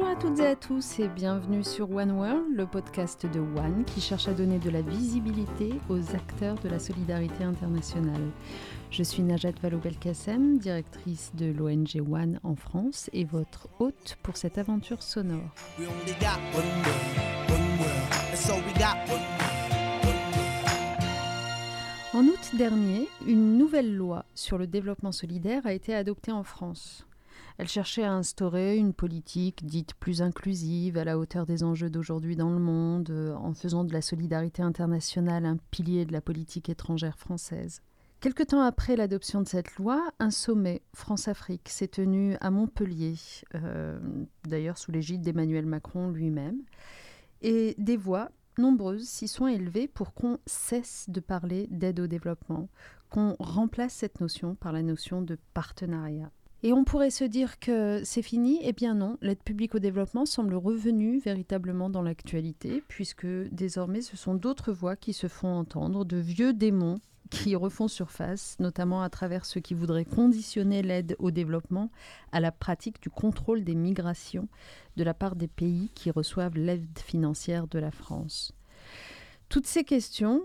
Bonjour à toutes et à tous et bienvenue sur One World, le podcast de One qui cherche à donner de la visibilité aux acteurs de la solidarité internationale. Je suis Najat Vallaud-Belkacem, directrice de l'ONG One en France et votre hôte pour cette aventure sonore. En août dernier, une nouvelle loi sur le développement solidaire a été adoptée en France. Elle cherchait à instaurer une politique dite plus inclusive, à la hauteur des enjeux d'aujourd'hui dans le monde, euh, en faisant de la solidarité internationale un pilier de la politique étrangère française. Quelque temps après l'adoption de cette loi, un sommet France-Afrique s'est tenu à Montpellier, euh, d'ailleurs sous l'égide d'Emmanuel Macron lui-même, et des voix nombreuses s'y sont élevées pour qu'on cesse de parler d'aide au développement, qu'on remplace cette notion par la notion de partenariat. Et on pourrait se dire que c'est fini. Eh bien non, l'aide publique au développement semble revenue véritablement dans l'actualité, puisque désormais ce sont d'autres voix qui se font entendre, de vieux démons qui refont surface, notamment à travers ceux qui voudraient conditionner l'aide au développement à la pratique du contrôle des migrations de la part des pays qui reçoivent l'aide financière de la France. Toutes ces questions,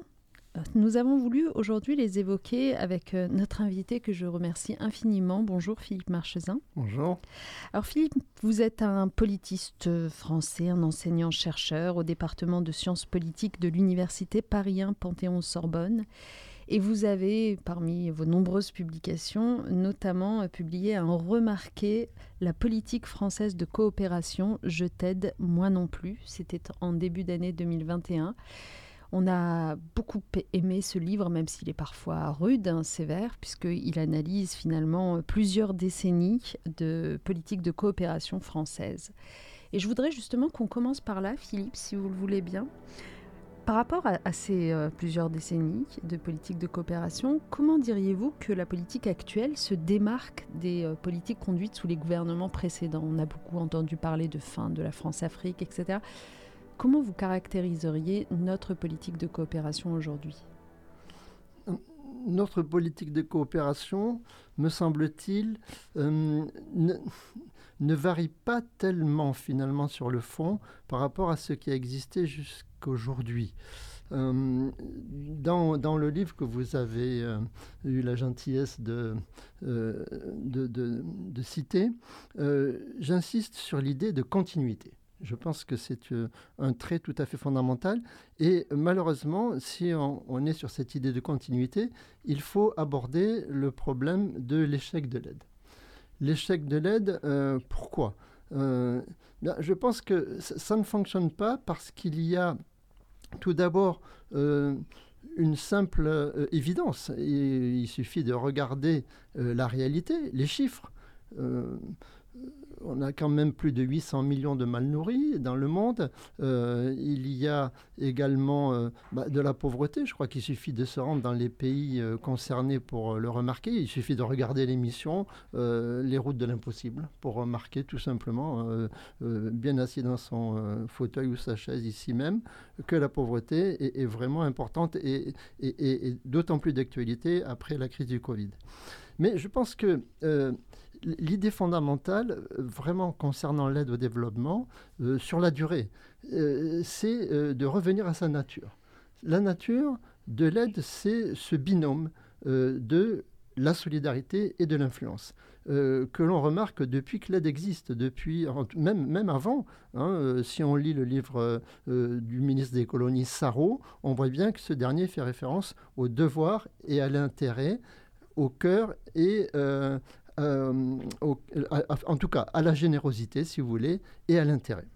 nous avons voulu aujourd'hui les évoquer avec euh, notre invité que je remercie infiniment. Bonjour Philippe Marchesin. Bonjour. Alors Philippe, vous êtes un politiste français, un enseignant-chercheur au département de sciences politiques de l'université Paris 1 Panthéon-Sorbonne. Et vous avez, parmi vos nombreuses publications, notamment publié un remarqué La politique française de coopération, je t'aide, moi non plus. C'était en début d'année 2021. On a beaucoup aimé ce livre, même s'il est parfois rude, hein, sévère, puisqu'il analyse finalement plusieurs décennies de politique de coopération française. Et je voudrais justement qu'on commence par là, Philippe, si vous le voulez bien. Par rapport à, ces euh, plusieurs décennies de politique de coopération, comment diriez-vous que la politique actuelle se démarque des euh, politiques conduites sous les gouvernements précédents? On a beaucoup entendu parler de fin de la France-Afrique, etc. Comment vous caractériseriez notre politique de coopération aujourd'hui? Notre politique de coopération, me semble-t-il, euh, ne, varie pas tellement finalement sur le fond par rapport à ce qui a existé jusqu'aujourd'hui. Euh, dans, le livre que vous avez euh, eu la gentillesse de, de, de citer, j'insiste sur l'idée de continuité. Je pense que c'est euh, un trait tout à fait fondamental. Et malheureusement, si on, est sur cette idée de continuité, il faut aborder le problème de l'échec de l'aide. L'échec de l'aide, euh, pourquoi? Euh, Je pense que ça ne fonctionne pas parce qu'il y a tout d'abord une simple évidence. il suffit de regarder la réalité, les chiffres on a quand même plus de 800 millions de mal nourris dans le monde. Euh, il y a également euh, bah, de la pauvreté. Je crois qu'il suffit de se rendre dans les pays euh, concernés pour le remarquer. Il suffit de regarder l'émission Les routes de l'impossible pour remarquer tout simplement, bien assis dans son fauteuil ou sa chaise ici même, que la pauvreté est, vraiment importante et d'autant plus d'actualité après la crise du Covid. Mais je pense que l'idée fondamentale, vraiment concernant l'aide au développement, euh, sur la durée, euh, c'est euh, de revenir à sa nature. La nature de l'aide, c'est ce binôme de la solidarité et de l'influence, que l'on remarque depuis que l'aide existe, même, avant. Hein, si on lit le livre du ministre des colonies Sarro, on voit bien que ce dernier fait référence au devoir et à l'intérêt, au cœur et euh, en tout cas à la générosité, si vous voulez, et à l'intérêt.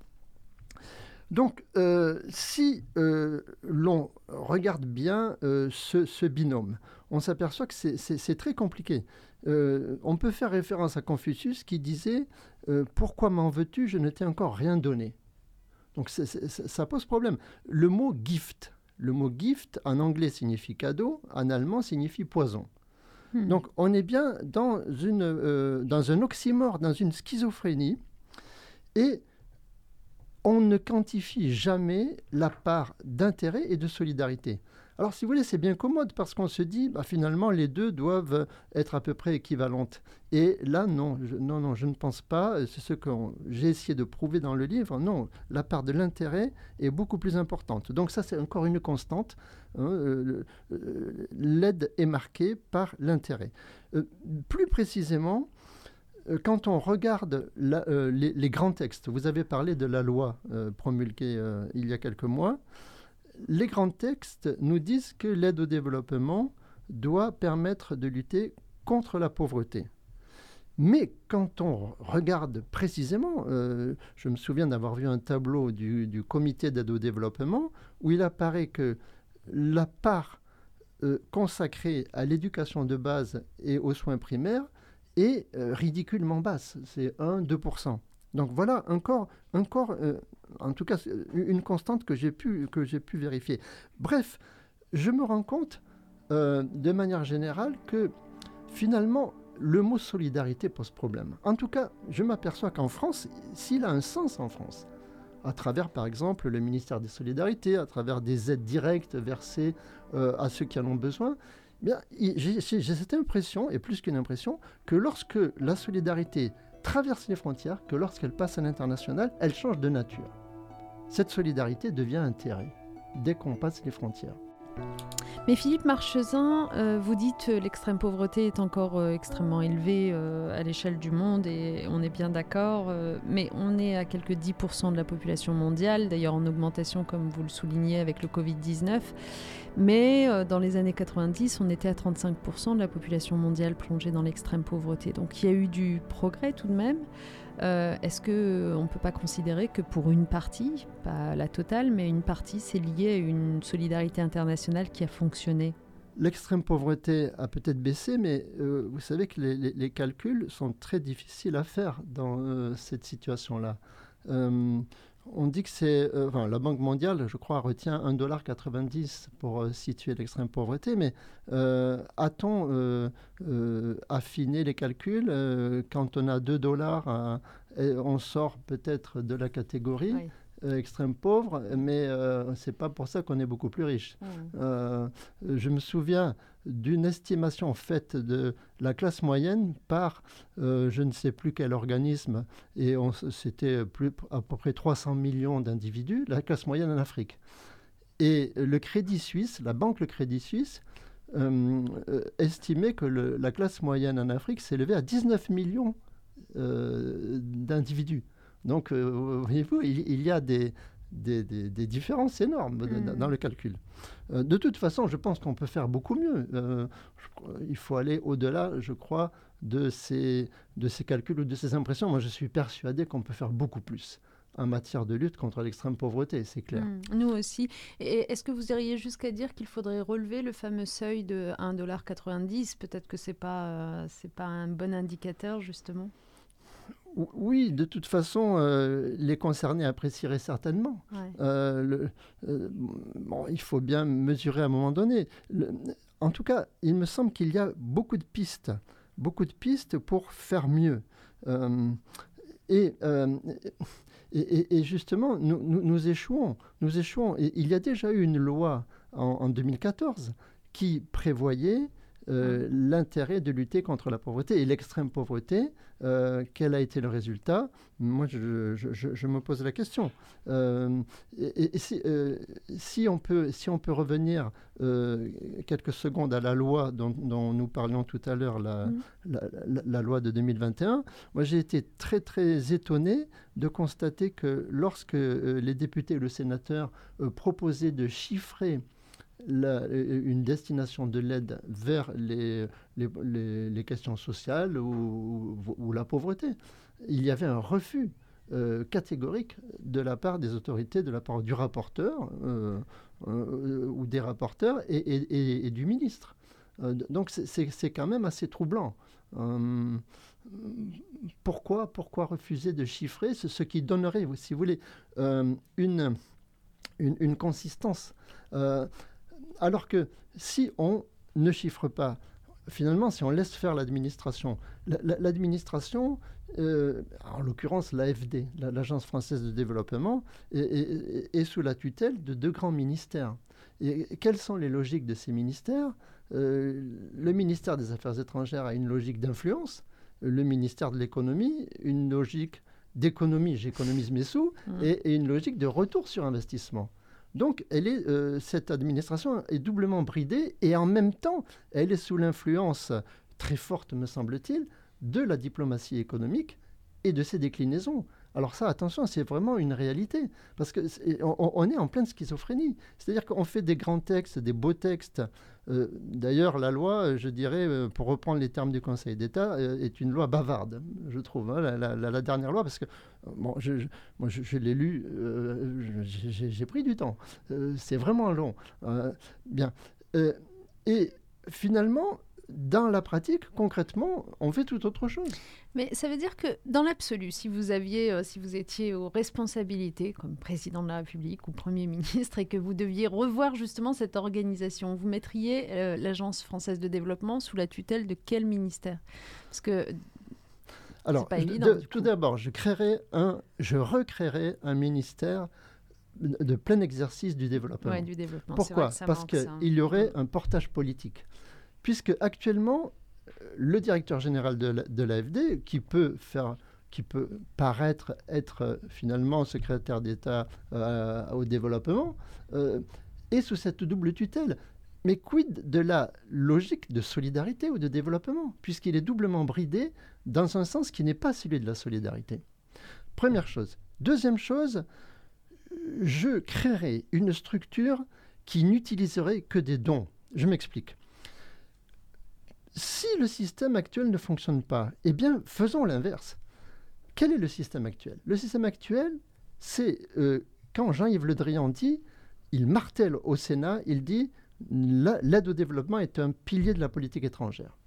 Donc, euh, si euh, l'on regarde bien ce, binôme, on s'aperçoit que c'est très compliqué. on peut faire référence à Confucius qui disait Pourquoi m'en veux-tu? Je ne t'ai encore rien donné. Donc, ça pose problème. Le mot gift, le mot gift en anglais signifie cadeau, en allemand signifie poison. Hmm. Donc on est bien dans, une, euh, dans un oxymore, dans une schizophrénie, et on ne quantifie jamais la part d'intérêt et de solidarité. Alors, si vous voulez, c'est bien commode parce qu'on se dit, bah, finalement, les deux doivent être à peu près équivalentes. Et là, non, je, non, je ne pense pas. C'est ce que j'ai essayé de prouver dans le livre. Non, la part de l'intérêt est beaucoup plus importante. Donc ça, c'est encore une constante. Hein, euh, euh, l'aide est marquée par l'intérêt. Euh, plus précisément, quand on regarde les, grands textes, vous avez parlé de la loi promulguée il y a quelques mois les grands textes nous disent que l'aide au développement doit permettre de lutter contre la pauvreté. Mais quand on regarde précisément, euh, je me souviens d'avoir vu un tableau du, comité d'aide au développement où il apparaît que la part euh, consacrée à l'éducation de base et aux soins primaires est euh, ridiculement basse. C'est 1-2%. Donc voilà encore, encore en tout cas, une constante que j'ai pu, pu vérifier. Bref, je me rends compte euh, de manière générale que finalement, le mot solidarité pose problème. En tout cas, je m'aperçois qu'en France, s'il a un sens en France, à travers par exemple le ministère des Solidarités, à travers des aides directes versées euh, à ceux qui en ont besoin, eh j'ai cette impression, et plus qu'une impression, que lorsque la solidarité traverse les frontières, que lorsqu'elle passe à l'international, elle change de nature cette solidarité devient intérêt dès qu'on passe les frontières. Mais Philippe Marchesin, euh, vous dites que l'extrême pauvreté est encore euh, extrêmement élevée euh, à l'échelle du monde et on est bien d'accord, mais on est à quelques 10% de la population mondiale, d'ailleurs en augmentation comme vous le soulignez avec le Covid-19. Mais dans les années 90, on était à 35% de la population mondiale plongée dans l'extrême pauvreté. Donc il y a eu du progrès tout de même. Euh, est-ce qu'on ne peut pas considérer que pour une partie, pas la totale, mais une partie, c'est lié à une solidarité internationale qui a fonctionné? L'extrême pauvreté a peut-être baissé, mais euh, vous savez que les, calculs sont très difficiles à faire dans euh, cette situation-là on dit que c'est. Euh, la Banque mondiale, je crois, retient 1,90$ pour euh, situer l'extrême pauvreté, mais euh, a-t-on affiné les calculs Quand on a 2 dollars, on sort peut-être de la catégorie? Extrême pauvre, mais ce c'est pas pour ça qu'on est beaucoup plus riche. Mmh. je me souviens d'une estimation faite de la classe moyenne par euh, je ne sais plus quel organisme, et c'était à peu près 300 millions d'individus, la classe moyenne en Afrique. Et le Crédit Suisse, la banque Le Crédit Suisse, euh, euh, estimait que la classe moyenne en Afrique s'élevait à 19 millions d'individus. Donc, voyez-vous, il, y a des, des, différences énormes dans hmm. le calcul. Euh, de toute façon, je pense qu'on peut faire beaucoup mieux. Euh, il faut aller au-delà, je crois, de ces, de ces calculs ou de ces impressions. Moi, je suis persuadé qu'on peut faire beaucoup plus en matière de lutte contre l'extrême pauvreté, c'est clair. Hmm. nous aussi. Et est-ce que vous iriez jusqu'à dire qu'il faudrait relever le fameux seuil de 1,90$? Peut-être que ce n'est pas, euh, pas un bon indicateur, justement oui, de toute façon, euh, les concernés apprécieraient certainement. Euh, euh, bon, il faut bien mesurer à un moment donné. en tout cas, il me semble qu'il y a beaucoup de pistes, beaucoup de pistes pour faire mieux. Et, et, justement, nous, nous, échouons, nous échouons. Et il y a déjà eu une loi en, en 2014 qui prévoyait euh, l'intérêt de lutter contre la pauvreté et l'extrême pauvreté. Euh, quel a été le résultat? Moi, je, me pose la question. Euh, et, si, on peut, si on peut revenir quelques secondes à la loi dont, nous parlions tout à l'heure, la, mm. la, loi de 2021, moi j'ai été très très étonné de constater que lorsque les députés et le sénateur proposaient de chiffrer une destination de l'aide vers les, les, questions sociales ou, la pauvreté. Il y avait un refus euh, catégorique de la part des autorités, de la part du rapporteur euh, euh, ou des rapporteurs et, du ministre. donc c'est quand même assez troublant. pourquoi, pourquoi refuser de chiffrer ce, ce qui donnerait, si vous voulez, une, une, consistance alors que si on ne chiffre pas, finalement, si on laisse faire l'administration, l'administration, euh, en l'occurrence l'AFD, l'Agence française de développement, est, sous la tutelle de deux grands ministères. Et quelles sont les logiques de ces ministères? Euh, Le ministère des Affaires étrangères a une logique d'influence, le ministère de l'économie, une logique d'économie, j'économise mes sous, mmh. et, une logique de retour sur investissement. Donc, euh, cette administration est doublement bridée et en même temps, elle est sous l'influence très forte, me semble-t-il, de la diplomatie économique et de ses déclinaisons. Alors ça, attention, c'est vraiment une réalité, parce qu'on on, est en pleine schizophrénie. C'est-à-dire qu'on fait des grands textes, des beaux textes. Euh, d'ailleurs, la loi, je dirais, euh, pour reprendre les termes du Conseil d'État, euh, est une loi bavarde, je trouve, hein, la, dernière loi, parce que bon, je, je, l'ai lu, j'ai pris du temps. c'est vraiment long. bien. et finalement, dans la pratique, concrètement, on fait tout autre chose. Mais ça veut dire que dans l'absolu, si vous aviez, euh, si vous étiez aux responsabilités comme président de la République ou premier ministre et que vous deviez revoir justement cette organisation, vous mettriez euh, l'Agence française de développement sous la tutelle de quel ministère? Parce que alors, pas évident, tout d'abord, je créerai un, je recréerai un ministère de plein exercice du développement. Ouais, du développement. Pourquoi? Parce qu'il y aurait un portage politique puisque actuellement, le directeur général de l'AFD, qui peut faire qui peut paraître être euh, finalement secrétaire d'État euh, au développement, euh, est sous cette double tutelle. Mais quid de la logique de solidarité ou de développement, puisqu'il est doublement bridé dans un sens qui n'est pas celui de la solidarité? Première chose. Deuxième chose, je créerai une structure qui n'utiliserait que des dons. Je m'explique si le système actuel ne fonctionne pas, eh bien, faisons l'inverse. Quel est le système actuel? Le système actuel, c'est euh, quand Jean-Yves Le Drian dit, il martèle au Sénat, il dit l'aide au développement est un pilier de la politique étrangère.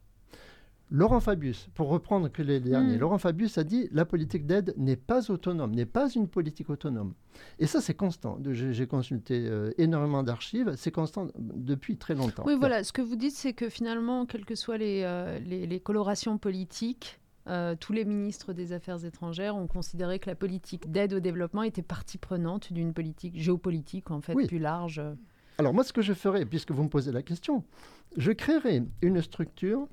Laurent Fabius, pour reprendre que les derniers, hmm. Laurent Fabius a dit la politique d'aide n'est pas autonome, n'est pas une politique autonome. Et ça, c'est constant. J'ai consulté euh, énormément d'archives, c'est constant depuis très longtemps. Oui, voilà, ce que vous dites, c'est que finalement, quelles que soient les, euh, les, colorations politiques, euh, tous les ministres des Affaires étrangères ont considéré que la politique d'aide au développement était partie prenante d'une politique géopolitique, en fait, plus large. Alors moi, ce que je ferais, puisque vous me posez la question, je créerai une structure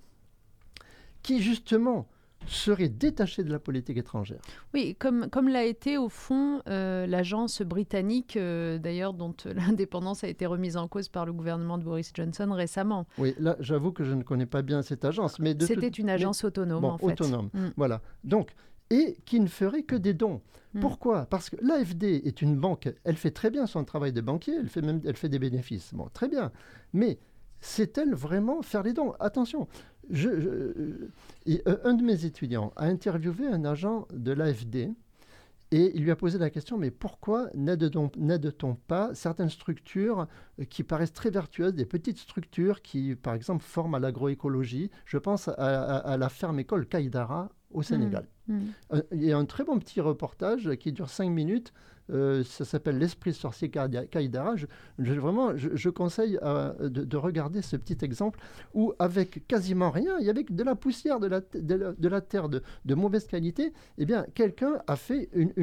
qui justement serait détaché de la politique étrangère. Oui, comme, comme l'a été au fond euh, l'agence britannique, euh, d'ailleurs, dont l'indépendance a été remise en cause par le gouvernement de Boris Johnson récemment. Oui, là, j'avoue que je ne connais pas bien cette agence. mais C'était une agence autonome, en fait. Autonome, mm. voilà. Donc, et qui ne ferait que des dons. Mm. Pourquoi? Parce que l'AFD est une banque, elle fait très bien son travail de banquier, elle fait même elle fait des bénéfices. Bon, très bien. Mais sait-elle vraiment faire les dons? Attention, je, euh, un de mes étudiants a interviewé un agent de l'AFD et il lui a posé la question, mais pourquoi n'aide-t-on pas certaines structures qui paraissent très vertueuses, des petites structures qui, par exemple, forment à l'agroécologie? Je pense à, la ferme-école Kaïdara au Sénégal. Mmh. Mmh. Euh, il y a un très bon petit reportage qui dure cinq minutes euh, ça s'appelle L'Esprit sorcier Kaïdara. Je, vraiment, je, conseille euh, de, regarder ce petit exemple où, avec quasiment rien, il y avait de la poussière, de la, de la, terre de, mauvaise qualité, eh bien, quelqu'un a fait une,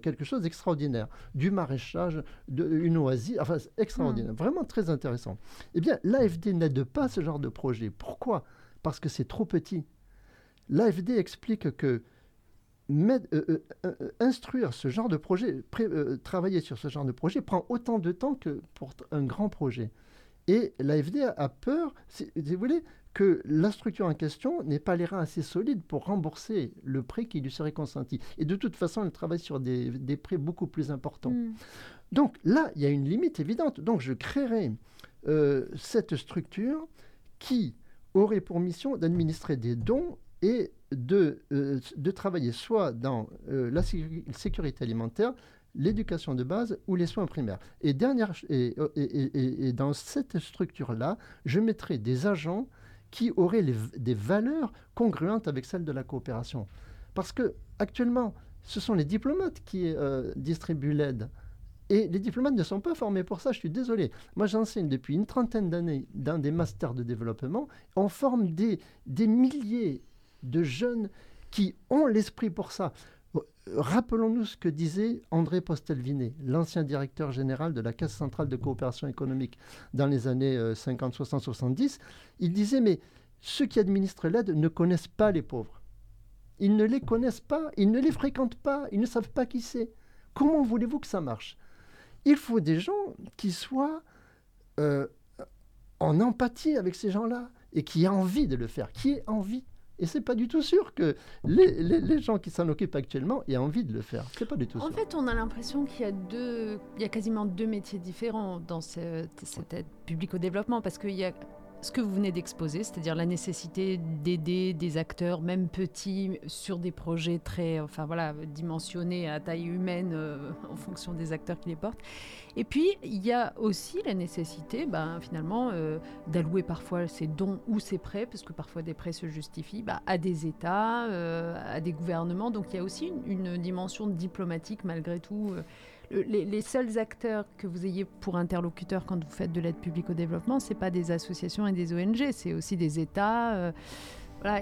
quelque chose d'extraordinaire. Du maraîchage, une oasis, enfin, extraordinaire. Hmm. Vraiment très intéressant. Eh bien, l'AFD n'aide pas ce genre de projet. Pourquoi? Parce que c'est trop petit. L'AFD explique que euh, euh, euh, instruire ce genre de projet, travailler sur ce genre de projet prend autant de temps que pour un grand projet. Et l'AFD a peur, si, vous voulez, que la structure en question n'ait pas les reins assez solides pour rembourser le prêt qui lui serait consenti. Et de toute façon, elle travaille sur des, prêts beaucoup plus importants. Hmm. Donc là, il y a une limite évidente. Donc je créerai cette structure qui aurait pour mission d'administrer des dons et de, euh, de travailler soit dans euh, la sécurité alimentaire, l'éducation de base ou les soins primaires. Et, dernière, et, et, et dans cette structure-là, je mettrai des agents qui auraient des valeurs congruentes avec celles de la coopération. Parce que actuellement, ce sont les diplomates qui euh, distribuent l'aide. Et les diplomates ne sont pas formés pour ça, je suis désolé. Moi, j'enseigne depuis une trentaine d'années dans des masters de développement. On forme des, des milliers de jeunes qui ont l'esprit pour ça. rappelons-nous ce que disait André Postelvinet, l'ancien directeur général de la Caisse centrale de coopération économique dans les années 50, 60, 70. Il disait, mais ceux qui administrent l'aide ne connaissent pas les pauvres. Ils ne les connaissent pas, ils ne les fréquentent pas, ils ne savent pas qui c'est. Comment voulez-vous que ça marche? Il faut des gens qui soient euh, en empathie avec ces gens-là et qui aient envie de le faire, qui aient envie. Et c'est pas du tout sûr que les, les, gens qui s'en occupent actuellement aient envie de le faire. C'est pas du tout en sûr. En fait, on a l'impression qu'il y a deux, il y a quasiment deux métiers différents dans cette, cette aide publique au développement, parce qu'il y a ce que vous venez d'exposer, c'est-à-dire la nécessité d'aider des acteurs, même petits, sur des projets très, enfin voilà, dimensionnés à taille humaine euh, en fonction des acteurs qui les portent. Et puis il y a aussi la nécessité, ben, finalement, euh, d'allouer parfois ces dons ou ces prêts, parce que parfois des prêts se justifient, ben, à des États, euh, à des gouvernements. Donc il y a aussi une, une dimension diplomatique malgré tout les, seuls acteurs que vous ayez pour interlocuteurs quand vous faites de l'aide publique au développement, ce n'est pas des associations et des ONG, c'est aussi des États. Euh,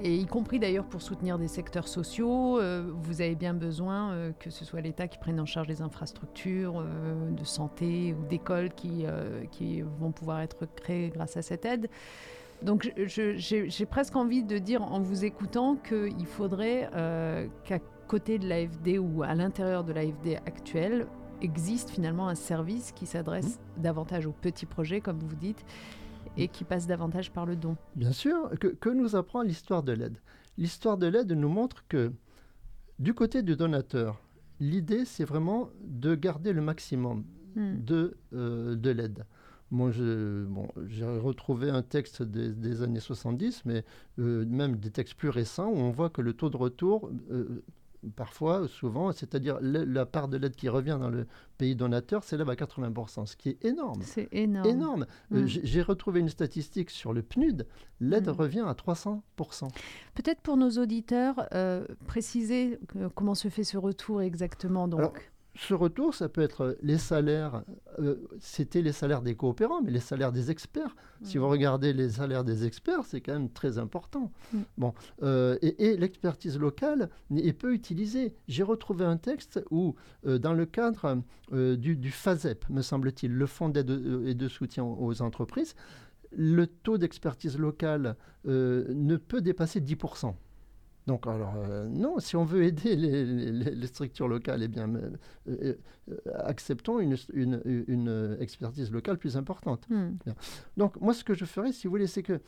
et y compris d'ailleurs pour soutenir des secteurs sociaux, euh, vous avez bien besoin euh, que ce soit l'État qui prenne en charge les infrastructures de santé ou d'écoles qui, qui vont pouvoir être créées grâce à cette aide. Donc j'ai presque envie de dire en vous écoutant qu'il faudrait qu'à côté de l'AFD ou à l'intérieur de l'AFD actuelle, existe finalement un service qui s'adresse mmh. davantage aux petits projets, comme vous dites, et qui passe davantage par le don. Bien sûr, que, nous apprend l'histoire de l'aide? L'histoire de l'aide nous montre que du côté du donateur, l'idée c'est vraiment de garder le maximum mmh. de, euh, de l'aide. Moi, j'ai bon, retrouvé un texte des, années 70, mais euh, même des textes plus récents, où on voit que le taux de retour euh, parfois, souvent, c'est-à-dire la part de l'aide qui revient dans le pays donateur s'élève à 80%, ce qui est énorme. C'est énorme. énorme. Euh, mm. J'ai retrouvé une statistique sur le PNUD, l'aide mm. revient à 300%. Peut-être pour nos auditeurs, euh, préciser comment se fait ce retour exactement. Donc ce retour, ça peut être les salaires, euh, c'était les salaires des coopérants, mais les salaires des experts. Si vous regardez les salaires des experts, c'est quand même très important. Mm. Bon, euh, et, l'expertise locale est peu utilisée. J'ai retrouvé un texte où, euh, dans le cadre du, du, FASEP, me semble-t-il, le Fonds d'aide et de soutien aux entreprises, le taux d'expertise locale ne peut dépasser 10%. Donc, alors, euh, non, si on veut aider les, structures locales, eh bien, euh, euh, acceptons une, une, expertise locale plus importante. Hmm. Donc, moi, ce que je ferais, si vous voulez, c'est que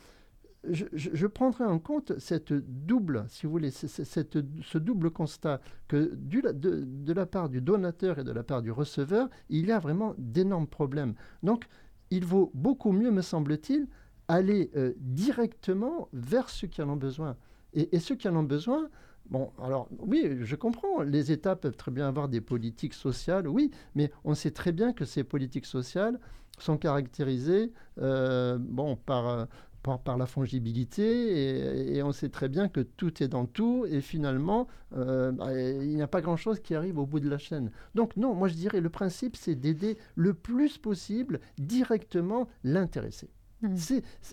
je, je, prendrais en compte cette double, si vous voulez, cette, ce double constat que du, de, de, la part du donateur et de la part du receveur, il y a vraiment d'énormes problèmes. Donc, il vaut beaucoup mieux, me semble-t-il, aller directement vers ceux qui en ont besoin. Et, ceux qui en ont besoin, Bon, alors oui, je comprends, les États peuvent très bien avoir des politiques sociales, oui, mais on sait très bien que ces politiques sociales sont caractérisées euh, bon, par, euh, par, par, la fongibilité et, on sait très bien que tout est dans tout et finalement, euh, bah, il n'y a pas grand-chose qui arrive au bout de la chaîne. Donc non, moi je dirais le principe, c'est d'aider le plus possible directement l'intéressé. Mmh.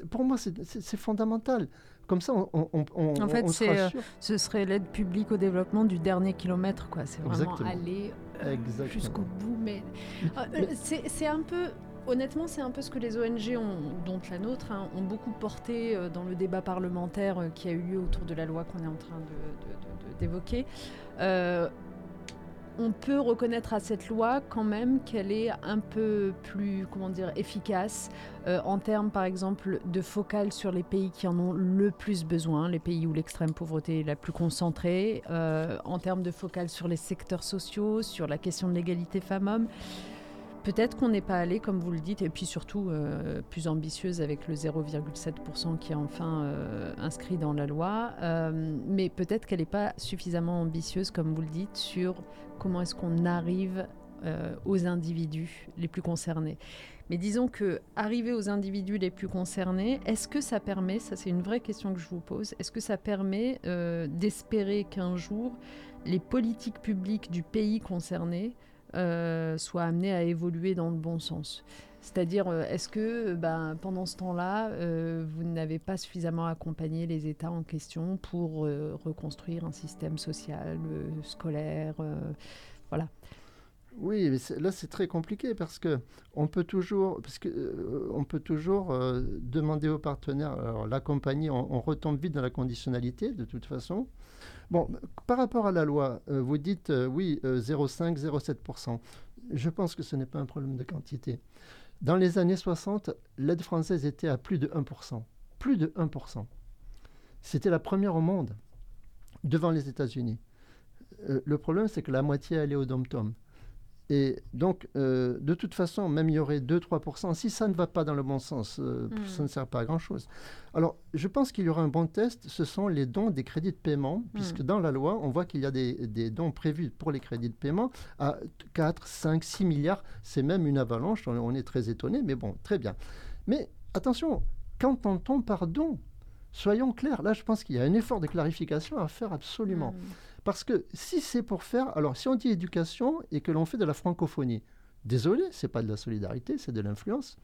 Pour moi, c'est fondamental. Comme ça, on, on, on En fait, euh, ce serait l'aide publique au développement du dernier kilomètre. quoi. C'est vraiment aller euh, jusqu'au bout. Mais, euh, c'est un peu... Honnêtement, c'est un peu ce que les ONG, ont, dont la nôtre, hein, ont beaucoup porté dans le débat parlementaire qui a eu lieu autour de la loi qu'on est en train d'évoquer on peut reconnaître à cette loi quand même qu'elle est un peu plus, efficace euh, en termes, par exemple, de focale sur les pays qui en ont le plus besoin, les pays où l'extrême pauvreté est la plus concentrée, euh, en termes de focale sur les secteurs sociaux, sur la question de l'égalité femmes-hommes. Peut-être qu'on n'est pas allé, comme vous le dites, et puis surtout euh, plus ambitieuse avec le 0,7% qui est enfin euh, inscrit dans la loi, euh, mais peut-être qu'elle n'est pas suffisamment ambitieuse, comme vous le dites, sur comment est-ce qu'on arrive aux individus les plus concernés. Mais disons que arriver aux individus les plus concernés, est-ce que ça permet, ça c'est une vraie question que je vous pose, est-ce que ça permet d'espérer qu'un jour les politiques publiques du pays concerné euh, soit amené à évoluer dans le bon sens. C'est-à-dire, euh, est-ce que ben, pendant ce temps-là, euh, vous n'avez pas suffisamment accompagné les États en question pour reconstruire un système social, scolaire Voilà. Oui, mais là c'est très compliqué parce que on peut toujours, parce peut toujours demander aux partenaires, l'accompagner, on, retombe vite dans la conditionnalité de toute façon. Bon, par rapport à la loi, vous dites oui 0,5, 0,7%. Je pense que ce n'est pas un problème de quantité. Dans les années 60, l'aide française était à plus de 1%. Plus de 1%. C'était la première au monde, devant les États-Unis. Euh, le problème, c'est que la moitié allait au dom-tom. Et donc, euh, de toute façon, même il y aurait 2-3%, si ça ne va pas dans le bon sens, euh, hmm. ça ne sert pas à grand-chose. Alors, je pense qu'il y aura un bon test, ce sont les dons des crédits de paiement, hmm. puisque dans la loi, on voit qu'il y a des, des, dons prévus pour les crédits de paiement à 4, 5, 6 milliards. C'est même une avalanche, on, est très étonné, mais bon, très bien. Mais attention, qu'entend-on par don Soyons clairs, là je pense qu'il y a un effort de clarification à faire absolument. Hmm. Parce que si c'est pour faire, alors si on dit éducation et que l'on fait de la francophonie, désolé, c'est pas de la solidarité, c'est de l'influence.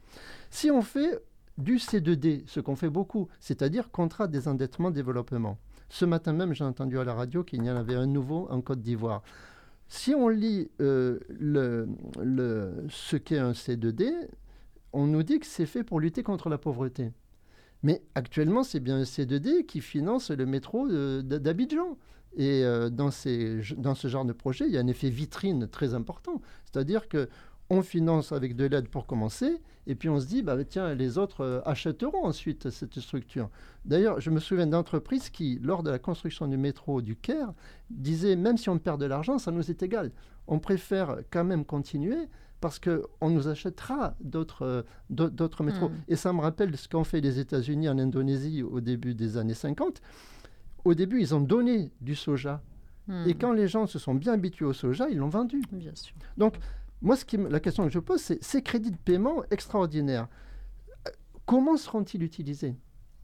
Si on fait du C2D, ce qu'on fait beaucoup, c'est-à-dire contrat des endettements développement. Ce matin même, j'ai entendu à la radio qu'il y en avait un nouveau en Côte d'Ivoire. Si on lit euh, ce qu'est un C2D, on nous dit que c'est fait pour lutter contre la pauvreté. Mais actuellement, c'est bien un C2D qui finance le métro d'Abidjan. Et euh, dans, ces, dans ce genre de projet, il y a un effet vitrine très important. C'est-à-dire que on finance avec de l'aide pour commencer, et puis on se dit, bah, tiens, les autres euh, achèteront ensuite cette structure. D'ailleurs, je me souviens d'entreprises qui, lors de la construction du métro du Caire, disaient, même si on perd de l'argent, ça nous est égal. On préfère quand même continuer parce qu'on nous achètera d'autres euh, d'autres métros. Hmm. Et ça me rappelle ce qu'ont fait les États-Unis en Indonésie au début des années 50 au début, ils ont donné du soja. Hmm. Et quand les gens se sont bien habitués au soja, ils l'ont vendu. Bien sûr. Donc, moi, ce qui, la question que je pose, c'est ces crédits de paiement extraordinaires, euh, comment seront-ils utilisés?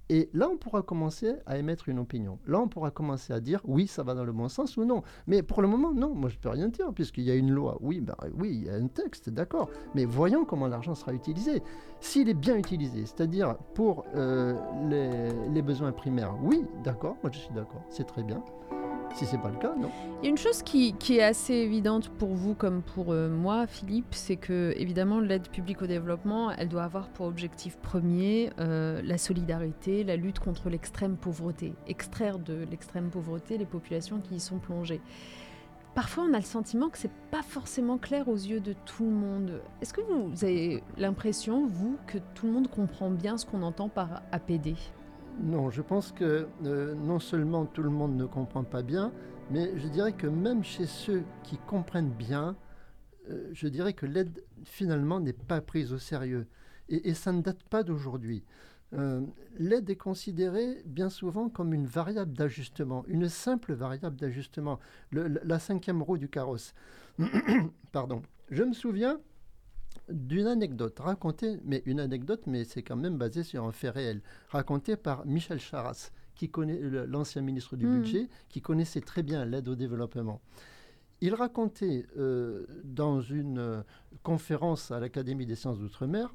Et là, on pourra commencer à émettre une opinion. Là, on pourra commencer à dire oui, ça va dans le bon sens ou non. Mais pour le moment, non, moi je ne peux rien dire, puisqu'il y a une loi. Oui, ben, oui, il y a un texte, d'accord. Mais voyons comment l'argent sera utilisé. S'il est bien utilisé, c'est-à-dire pour euh, les besoins primaires, oui, d'accord, moi je suis d'accord, c'est très bien. Si c'est pas le cas, non. Une chose qui, est assez évidente pour vous comme pour euh, moi, Philippe, c'est que évidemment l'aide publique au développement, elle doit avoir pour objectif premier euh, la solidarité, la lutte contre l'extrême pauvreté, extraire de l'extrême pauvreté les populations qui y sont plongées. Parfois, on a le sentiment que c'est pas forcément clair aux yeux de tout le monde. Est-ce que vous avez l'impression, vous, que tout le monde comprend bien ce qu'on entend par APD non, je pense que euh, non seulement tout le monde ne comprend pas bien, mais je dirais que même chez ceux qui comprennent bien, euh, je dirais que l'aide finalement n'est pas prise au sérieux. Et, ça ne date pas d'aujourd'hui. Euh, l'aide est considérée bien souvent comme une variable d'ajustement, une simple variable d'ajustement, la cinquième roue du carrosse. Pardon. Je me souviens d'une anecdote racontée, mais une anecdote, mais c'est quand même basé sur un fait réel, racontée par Michel Charras, qui connaît l'ancien ministre du hmm. budget, qui connaissait très bien l'aide au développement. Il racontait euh, dans une euh, conférence à l'Académie des sciences d'outre-mer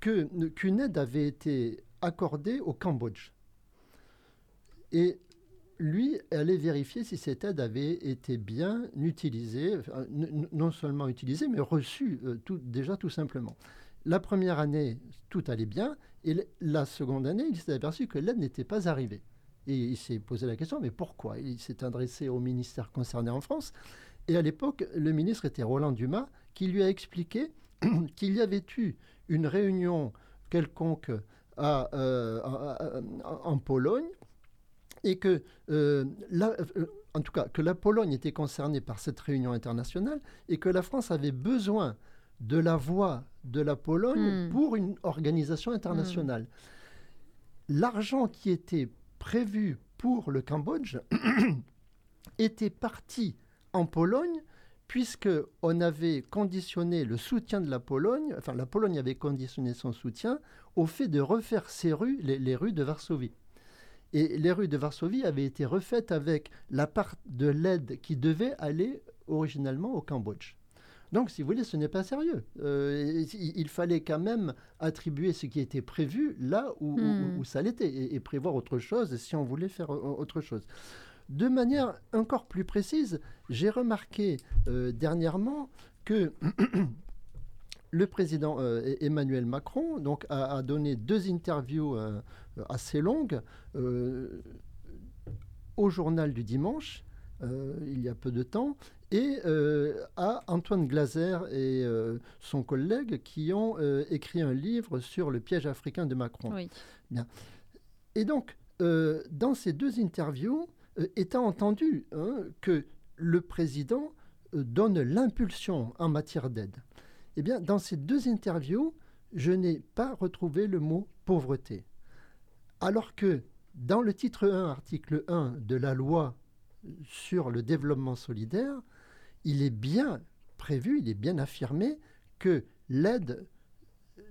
qu'une aide avait été accordée au Cambodge. Et lui allait vérifier si cette aide avait été bien utilisée, non seulement utilisée, mais reçue euh, déjà tout simplement. La première année, tout allait bien, et la seconde année, il s'est aperçu que l'aide n'était pas arrivée. Et il s'est posé la question, mais pourquoi? Il s'est adressé au ministère concerné en France, et à l'époque, le ministre était Roland Dumas, qui lui a expliqué qu'il y avait eu une réunion quelconque euh, en Pologne, et que, euh, euh, en tout cas, que la Pologne était concernée par cette réunion internationale et que la France avait besoin de la voix de la Pologne hmm. pour une organisation internationale. Hmm. L'argent qui était prévu pour le Cambodge était parti en Pologne puisque on avait conditionné le soutien de la Pologne, enfin la Pologne avait conditionné son soutien au fait de refaire ses rues, les rues de Varsovie. Et les rues de Varsovie avaient été refaites avec la part de l'aide qui devait aller originalement au Cambodge. Donc, si vous voulez, ce n'est pas sérieux. Euh, il, fallait quand même attribuer ce qui était prévu là où, hmm. ça l'était et, prévoir autre chose si on voulait faire autre chose. De manière encore plus précise, j'ai remarqué euh, dernièrement que le président euh, Emmanuel Macron donc, a, donné deux interviews assez longues au journal du dimanche. il y a peu de temps, et euh, à Antoine Glaser et euh, son collègue qui ont euh, écrit un livre sur le piège africain de Macron. Bien. Et donc, dans ces deux interviews, étant entendu hein, que le président donne l'impulsion en matière d'aide, eh bien, dans ces deux interviews, je n'ai pas retrouvé le mot pauvreté. Alors que dans le titre 1, article 1 de la loi sur le développement solidaire, il est bien prévu, il est bien affirmé que l'aide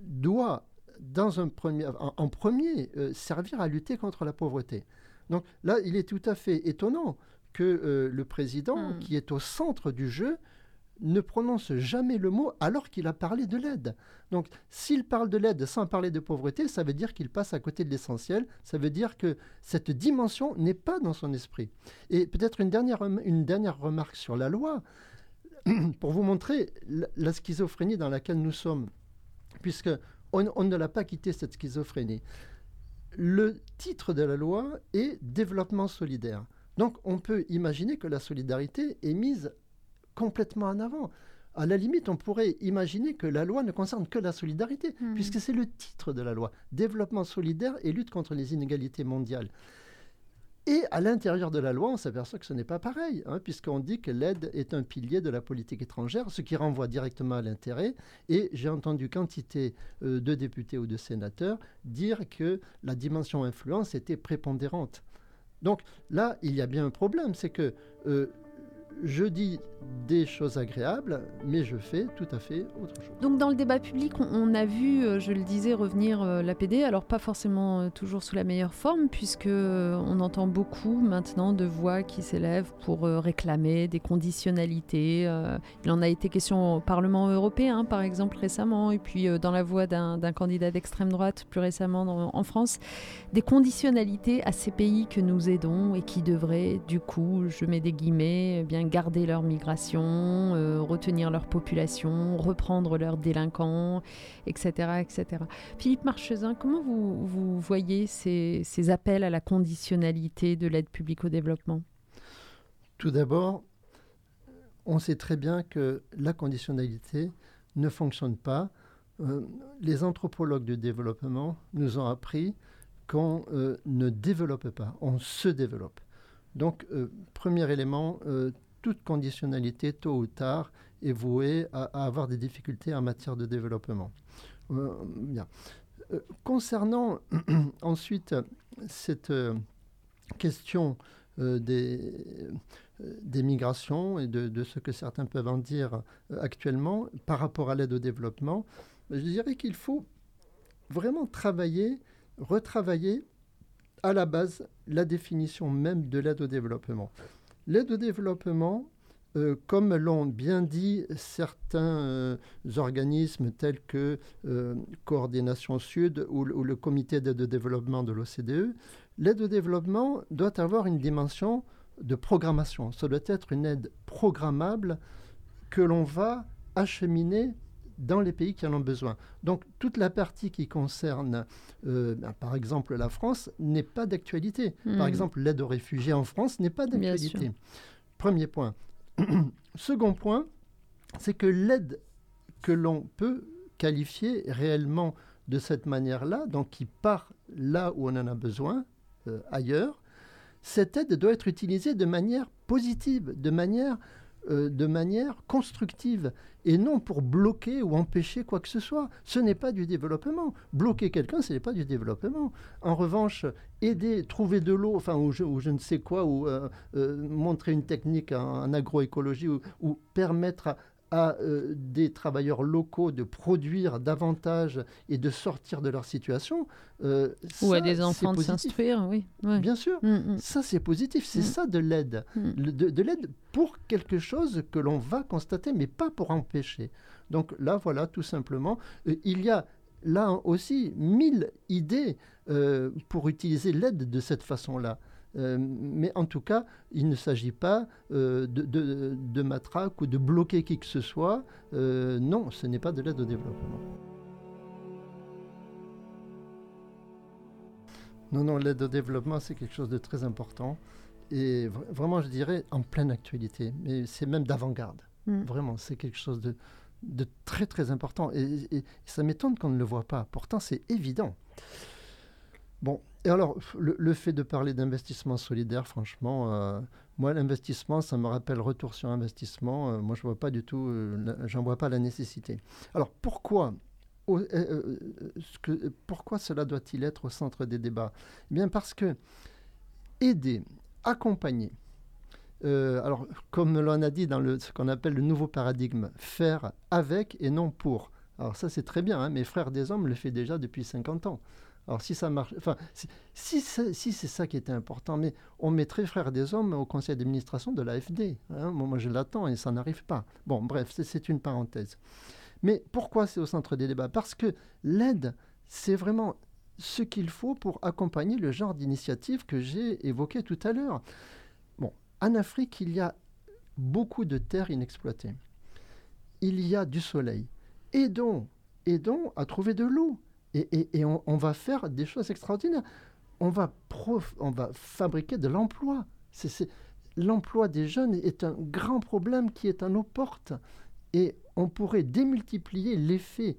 doit, dans un premier, en, premier, euh, servir à lutter contre la pauvreté. Donc là, il est tout à fait étonnant que euh, le président, hmm. qui est au centre du jeu, ne prononce jamais le mot alors qu'il a parlé de l'aide. Donc s'il parle de l'aide sans parler de pauvreté, ça veut dire qu'il passe à côté de l'essentiel, ça veut dire que cette dimension n'est pas dans son esprit. Et peut-être une dernière, une dernière remarque sur la loi, pour vous montrer la, schizophrénie dans laquelle nous sommes, puisque on ne l'a pas quitté cette schizophrénie. Le titre de la loi est développement solidaire. Donc on peut imaginer que la solidarité est mise complètement en avant. À la limite, on pourrait imaginer que la loi ne concerne que la solidarité, hmm. puisque c'est le titre de la loi, développement solidaire et lutte contre les inégalités mondiales. Et à l'intérieur de la loi, on s'aperçoit que ce n'est pas pareil, hein, puisqu'on dit que l'aide est un pilier de la politique étrangère, ce qui renvoie directement à l'intérêt. Et j'ai entendu quantité euh, de députés ou de sénateurs dire que la dimension influence était prépondérante. Donc là, il y a bien un problème, c'est que euh, je dis des choses agréables, mais je fais tout à fait autre chose. Donc dans le débat public, on, a vu, euh, je le disais, revenir euh, l'APD, alors pas forcément euh, toujours sous la meilleure forme, puisque on entend beaucoup maintenant de voix qui s'élèvent pour réclamer des conditionnalités. il en a été question au Parlement européen, par exemple, récemment, et puis dans la voix d'un candidat d'extrême droite plus récemment en France, des conditionnalités à ces pays que nous aidons et qui devraient, du coup, je mets des guillemets, bien garder leur migration, euh, retenir leur population, reprendre leurs délinquants, etc. etc. Philippe Marchesin, comment vous, voyez ces, appels à la conditionnalité de l'aide publique au développement? Tout d'abord, on sait très bien que la conditionnalité ne fonctionne pas. Euh, les anthropologues du développement nous ont appris qu'on euh, ne développe pas, on se développe. Donc, premier élément, toute conditionnalité, tôt ou tard, est vouée à, avoir des difficultés en matière de développement. Euh. Euh, concernant ensuite cette euh, question des, migrations et de, ce que certains peuvent en dire actuellement par rapport à l'aide au développement, je dirais qu'il faut vraiment travailler, retravailler à la base la définition même de l'aide au développement. L'aide au développement, euh, comme l'ont bien dit certains euh, organismes tels que euh, Coordination Sud ou, le Comité d'aide au développement de l'OCDE, l'aide au développement doit avoir une dimension de programmation. Ça doit être une aide programmable que l'on va acheminer dans les pays qui en ont besoin. Donc toute la partie qui concerne, euh, ben, par exemple, la France n'est pas d'actualité. Par hmm. exemple, l'aide aux réfugiés en France n'est pas d'actualité. Premier point. Second point, c'est que l'aide que l'on peut qualifier réellement de cette manière-là, donc qui part là où on en a besoin, euh, ailleurs, cette aide doit être utilisée de manière positive, de manière euh, de manière constructive et non pour bloquer ou empêcher quoi que ce soit. Ce n'est pas du développement. Bloquer quelqu'un, ce n'est pas du développement. En revanche, aider, trouver de l'eau, enfin, ou je, je, ne sais quoi, ou euh, euh, montrer une technique en, agroécologie, ou, permettre à euh, des travailleurs locaux de produire davantage et de sortir de leur situation. Euh, Ou à des enfants de s'instruire, oui. Bien sûr, mm, mm. ça c'est positif, c'est ça de l'aide. De, de l'aide pour quelque chose que l'on va constater, mais pas pour empêcher. Donc là, voilà, tout simplement, il y a là aussi mille idées pour utiliser l'aide de cette façon-là. Euh, mais en tout cas, il ne s'agit pas euh, de, de, de, matraque ou de bloquer qui que ce soit. Euh, non, ce n'est pas de l'aide au développement. Non, non, l'aide au développement, c'est quelque chose de très important. Et vraiment, je dirais, en pleine actualité. Mais c'est même d'avant-garde. Mm. Vraiment, c'est quelque chose de, de, très, très important. Et, et ça m'étonne qu'on ne le voit pas. Pourtant, c'est évident. Bon, et alors, le, fait de parler d'investissement solidaire, franchement, euh, moi, l'investissement, ça me rappelle retour sur investissement. Euh, moi, je vois pas du tout, euh, j'en vois pas la nécessité. Alors, pourquoi que, pourquoi cela doit-il être au centre des débats? Eh bien, parce que aider, accompagner, alors, comme l'on a dit dans ce qu'on appelle le nouveau paradigme, faire avec et non pour. Alors ça, c'est très bien, hein, mes frères des hommes le fait déjà depuis 50 ans. Alors si ça marche, enfin, si, si, c'est ça qui était important, mais on mettrait Frères des Hommes au conseil d'administration de l'AFD. Hein, moi, je l'attends et ça n'arrive pas. Bon, bref, c'est une parenthèse. Mais pourquoi c'est au centre des débats? Parce que l'aide, c'est vraiment ce qu'il faut pour accompagner le genre d'initiative que j'ai évoqué tout à l'heure. Bon, en Afrique, il y a beaucoup de terres inexploitées. Il y a du soleil. Aidons, aidons à trouver de l'eau. Et, on, va faire des choses extraordinaires. On va, on va fabriquer de l'emploi. L'emploi des jeunes est un grand problème qui est à nos portes. Et on pourrait démultiplier l'effet,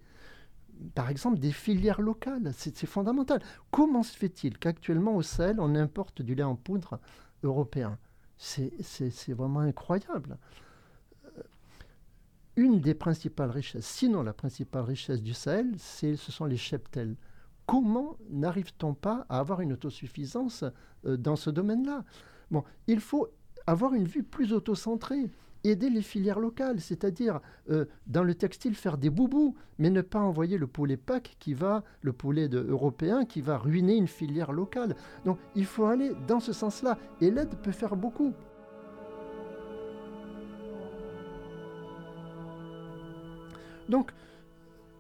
par exemple, des filières locales. C'est fondamental. Comment se fait-il qu'actuellement au Sahel, on importe du lait en poudre européen? C'est vraiment incroyable une des principales richesses, sinon la principale richesse du Sahel, ce sont les cheptels. Comment n'arrive-t-on pas à avoir une autosuffisance euh, dans ce domaine-là? Bon, il faut avoir une vue plus autocentrée, aider les filières locales, c'est-à-dire euh, dans le textile faire des boubous, mais ne pas envoyer le poulet PAC qui va, le poulet européen qui va ruiner une filière locale. Donc il faut aller dans ce sens-là, et l'aide peut faire beaucoup. Donc,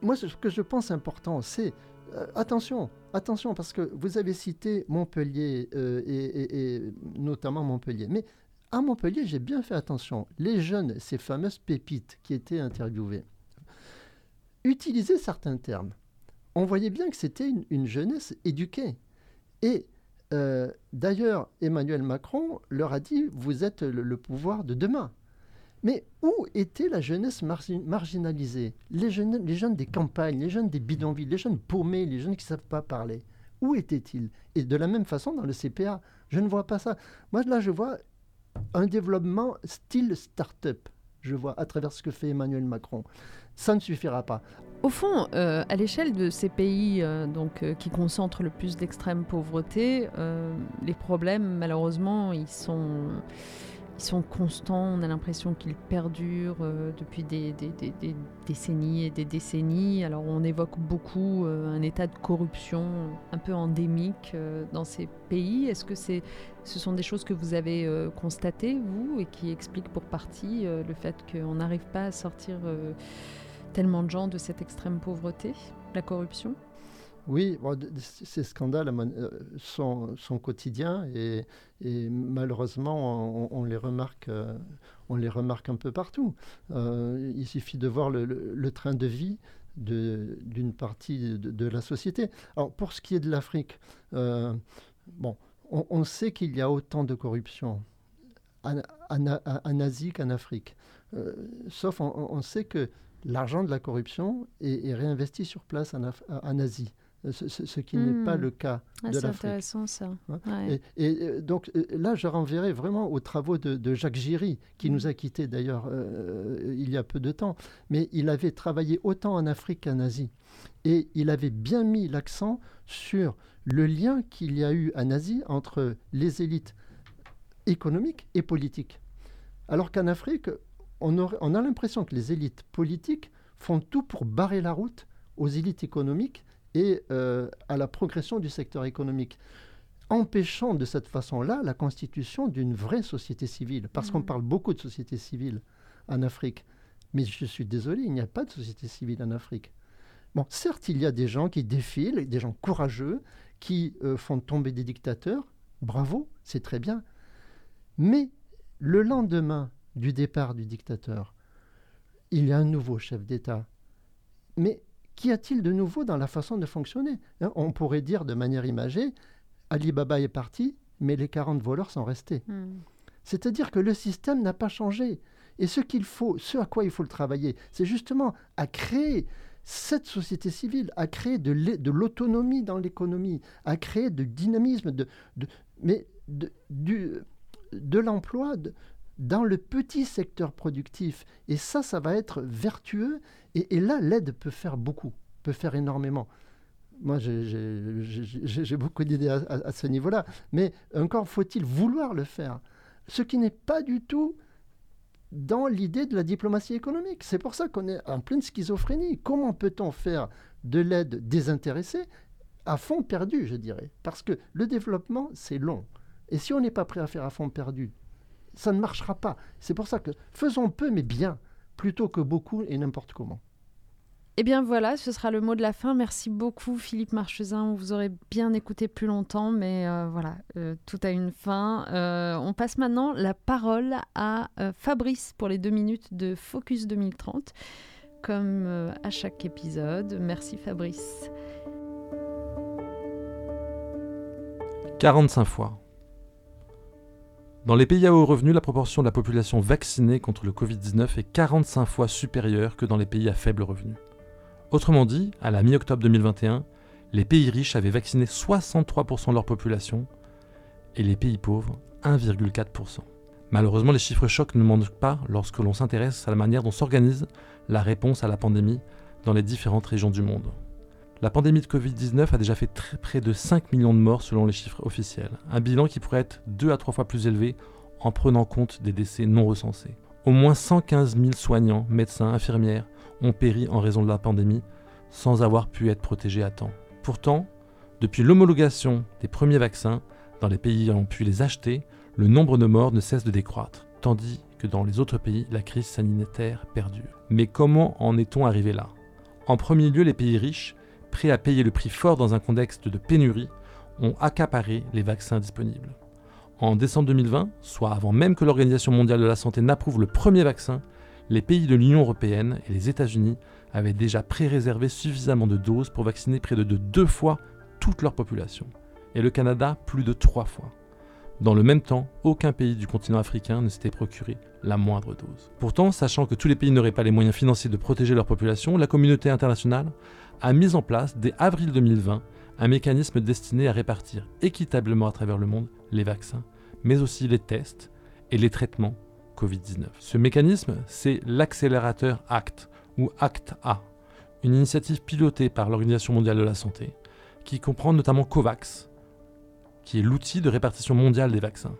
moi, ce que je pense important, c'est euh, attention, attention, parce que vous avez cité Montpellier euh, et, notamment Montpellier. Mais à Montpellier, j'ai bien fait attention. Les jeunes, ces fameuses pépites qui étaient interviewées, utilisaient certains termes. On voyait bien que c'était une, jeunesse éduquée. Et euh, d'ailleurs, Emmanuel Macron leur a dit, vous êtes le pouvoir de demain. Mais où était la jeunesse marginalisée? Les jeunes, des campagnes, les jeunes des bidonvilles, les jeunes paumés, les jeunes qui ne savent pas parler Où étaient-ils? Et de la même façon, dans le CPA, je ne vois pas ça. Moi, là, je vois un développement style start-up. Je vois à travers ce que fait Emmanuel Macron. Ça ne suffira pas. Au fond, euh, à l'échelle de ces pays euh, donc, euh, qui concentrent le plus d'extrême pauvreté, les problèmes, malheureusement, ils sont ils sont constants, on a l'impression qu'ils perdurent euh, depuis des, décennies et des décennies. Alors on évoque beaucoup euh, un état de corruption un peu endémique euh, dans ces pays. Est-ce que c'est, ce sont des choses que vous avez constatées, vous, et qui expliquent pour partie le fait qu'on n'arrive pas à sortir tellement de gens de cette extrême pauvreté, la corruption? Oui, ces scandales euh, sont, quotidiens et, malheureusement, on, les remarque, euh, on les remarque un peu partout. Euh, il suffit de voir le, train de vie d'une partie de, la société. Alors, pour ce qui est de l'Afrique, bon, on, sait qu'il y a autant de corruption en, Asie qu'en Afrique. sauf on, sait que l'argent de la corruption est, réinvesti sur place en Asie ce, qui n'est pas hmm. le cas ah, de l'Afrique. C'est intéressant ça. Hein et, euh, donc euh, là, je renverrai vraiment aux travaux de, Jacques Giry, qui nous a quittés d'ailleurs euh, il y a peu de temps. Mais il avait travaillé autant en Afrique qu'en Asie. Et il avait bien mis l'accent sur le lien qu'il y a eu en Asie entre les élites économiques et politiques. Alors qu'en Afrique, on, on a l'impression que les élites politiques font tout pour barrer la route aux élites économiques et euh, à la progression du secteur économique, empêchant de cette façon-là la constitution d'une vraie société civile. Parce qu'on mmh. parle beaucoup de société civile en Afrique, mais je suis désolé, il n'y a pas de société civile en Afrique. Bon, certes, il y a des gens qui défilent, des gens courageux, qui euh, font tomber des dictateurs, bravo, c'est très bien. Mais le lendemain du départ du dictateur, il y a un nouveau chef d'État. Mais qu'y a-t-il de nouveau dans la façon de fonctionner hein, On pourrait dire de manière imagée, Ali Baba est parti, mais les 40 voleurs sont restés. Hmm. C'est-à-dire que le système n'a pas changé. Et ce qu'il faut, ce à quoi il faut le travailler, c'est justement à créer cette société civile, à créer de l'autonomie dans l'économie, à créer du dynamisme, de, mais de, de l'emploi dans le petit secteur productif. Et ça, ça va être vertueux. Et, là, l'aide peut faire beaucoup, peut faire énormément. Moi, j'ai beaucoup d'idées à, ce niveau-là. Mais encore faut-il vouloir le faire. Ce qui n'est pas du tout dans l'idée de la diplomatie économique. C'est pour ça qu'on est en pleine schizophrénie. Comment peut-on faire de l'aide désintéressée à fond perdu, je dirais? Parce que le développement, c'est long. Et si on n'est pas prêt à faire à fond perdu, ça ne marchera pas. C'est pour ça que faisons peu mais bien, plutôt que beaucoup et n'importe comment. Eh bien voilà, ce sera le mot de la fin. Merci beaucoup Philippe Marchesin. On vous aurait bien écouté plus longtemps, mais euh, voilà, euh, tout a une fin. Euh, on passe maintenant la parole à Fabrice pour les deux minutes de Focus 2030, comme à chaque épisode. Merci Fabrice. 45 fois. Dans les pays à haut revenu, la proportion de la population vaccinée contre le Covid-19 est 45 fois supérieure que dans les pays à faible revenu. Autrement dit, à la mi-octobre 2021, les pays riches avaient vacciné 63% de leur population et les pays pauvres 1,4%. Malheureusement, les chiffres chocs ne manquent pas lorsque l'on s'intéresse à la manière dont s'organise la réponse à la pandémie dans les différentes régions du monde. La pandémie de Covid-19 a déjà fait près de 5 millions de morts selon les chiffres officiels, un bilan qui pourrait être 2 à 3 fois plus élevé en prenant compte des décès non recensés. Au moins 115 000 soignants, médecins, infirmières ont péri en raison de la pandémie sans avoir pu être protégés à temps. Pourtant, depuis l'homologation des premiers vaccins dans les pays ayant pu les acheter, le nombre de morts ne cesse de décroître, tandis que dans les autres pays, la crise sanitaire perdure. Mais comment en est-on arrivé là? En premier lieu, les pays riches, prêts à payer le prix fort dans un contexte de pénurie, ont accaparé les vaccins disponibles. En décembre 2020, soit avant même que l'Organisation mondiale de la santé n'approuve le premier vaccin, les pays de l'Union européenne et les États-Unis avaient déjà pré-réservé suffisamment de doses pour vacciner près de deux fois toute leur population, et le Canada plus de trois fois. Dans le même temps, aucun pays du continent africain ne s'était procuré la moindre dose. Pourtant, sachant que tous les pays n'auraient pas les moyens financiers de protéger leur population, la communauté internationale a mis en place, dès avril 2020, un mécanisme destiné à répartir équitablement à travers le monde les vaccins, mais aussi les tests et les traitements Covid-19. Ce mécanisme, c'est l'accélérateur ACT, ou ACT-A, une initiative pilotée par l'Organisation mondiale de la santé, qui comprend notamment COVAX, qui est l'outil de répartition mondiale des vaccins.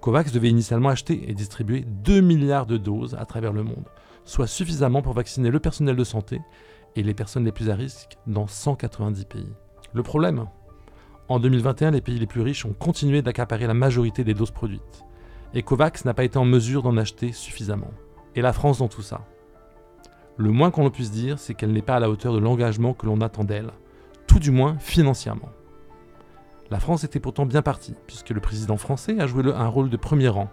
COVAX devait initialement acheter et distribuer 2 milliards de doses à travers le monde, soit suffisamment pour vacciner le personnel de santé et les personnes les plus à risque dans 190 pays. Le problème? En 2021, les pays les plus riches ont continué d'accaparer la majorité des doses produites, et COVAX n'a pas été en mesure d'en acheter suffisamment. Et la France dans tout ça? Le moins qu'on puisse dire, c'est qu'elle n'est pas à la hauteur de l'engagement que l'on attend d'elle, tout du moins financièrement. La France était pourtant bien partie, puisque le président français a joué un rôle de premier rang,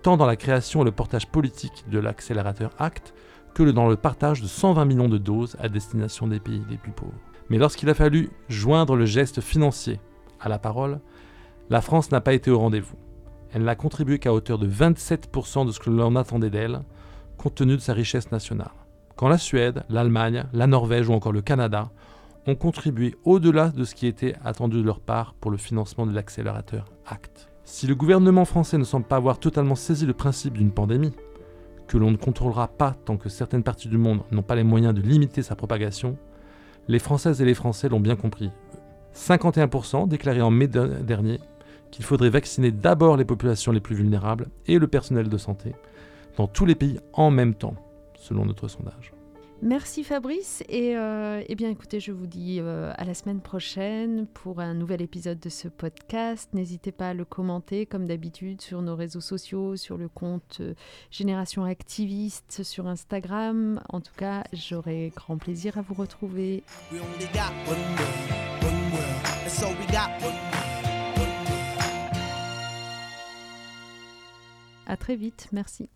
tant dans la création et le portage politique de l'accélérateur ACT que dans le partage de 120 millions de doses à destination des pays les plus pauvres. Mais lorsqu'il a fallu joindre le geste financier à la parole, la France n'a pas été au rendez-vous. Elle n'a contribué qu'à hauteur de 27% de ce que l'on attendait d'elle, compte tenu de sa richesse nationale. Quand la Suède, l'Allemagne, la Norvège ou encore le Canada ont contribué au-delà de ce qui était attendu de leur part pour le financement de l'accélérateur ACT. Si le gouvernement français ne semble pas avoir totalement saisi le principe d'une pandémie, que l'on ne contrôlera pas tant que certaines parties du monde n'ont pas les moyens de limiter sa propagation, les Françaises et les Français l'ont bien compris. 51% déclaré en mai dernier qu'il faudrait vacciner d'abord les populations les plus vulnérables et le personnel de santé, dans tous les pays en même temps, selon notre sondage. Merci Fabrice et euh, eh bien écoutez je vous dis euh, à la semaine prochaine pour un nouvel épisode de ce podcast. N'hésitez pas à le commenter comme d'habitude sur nos réseaux sociaux, sur le compte euh, Génération Activiste sur Instagram. En tout cas j'aurai grand plaisir à vous retrouver. À très vite, merci.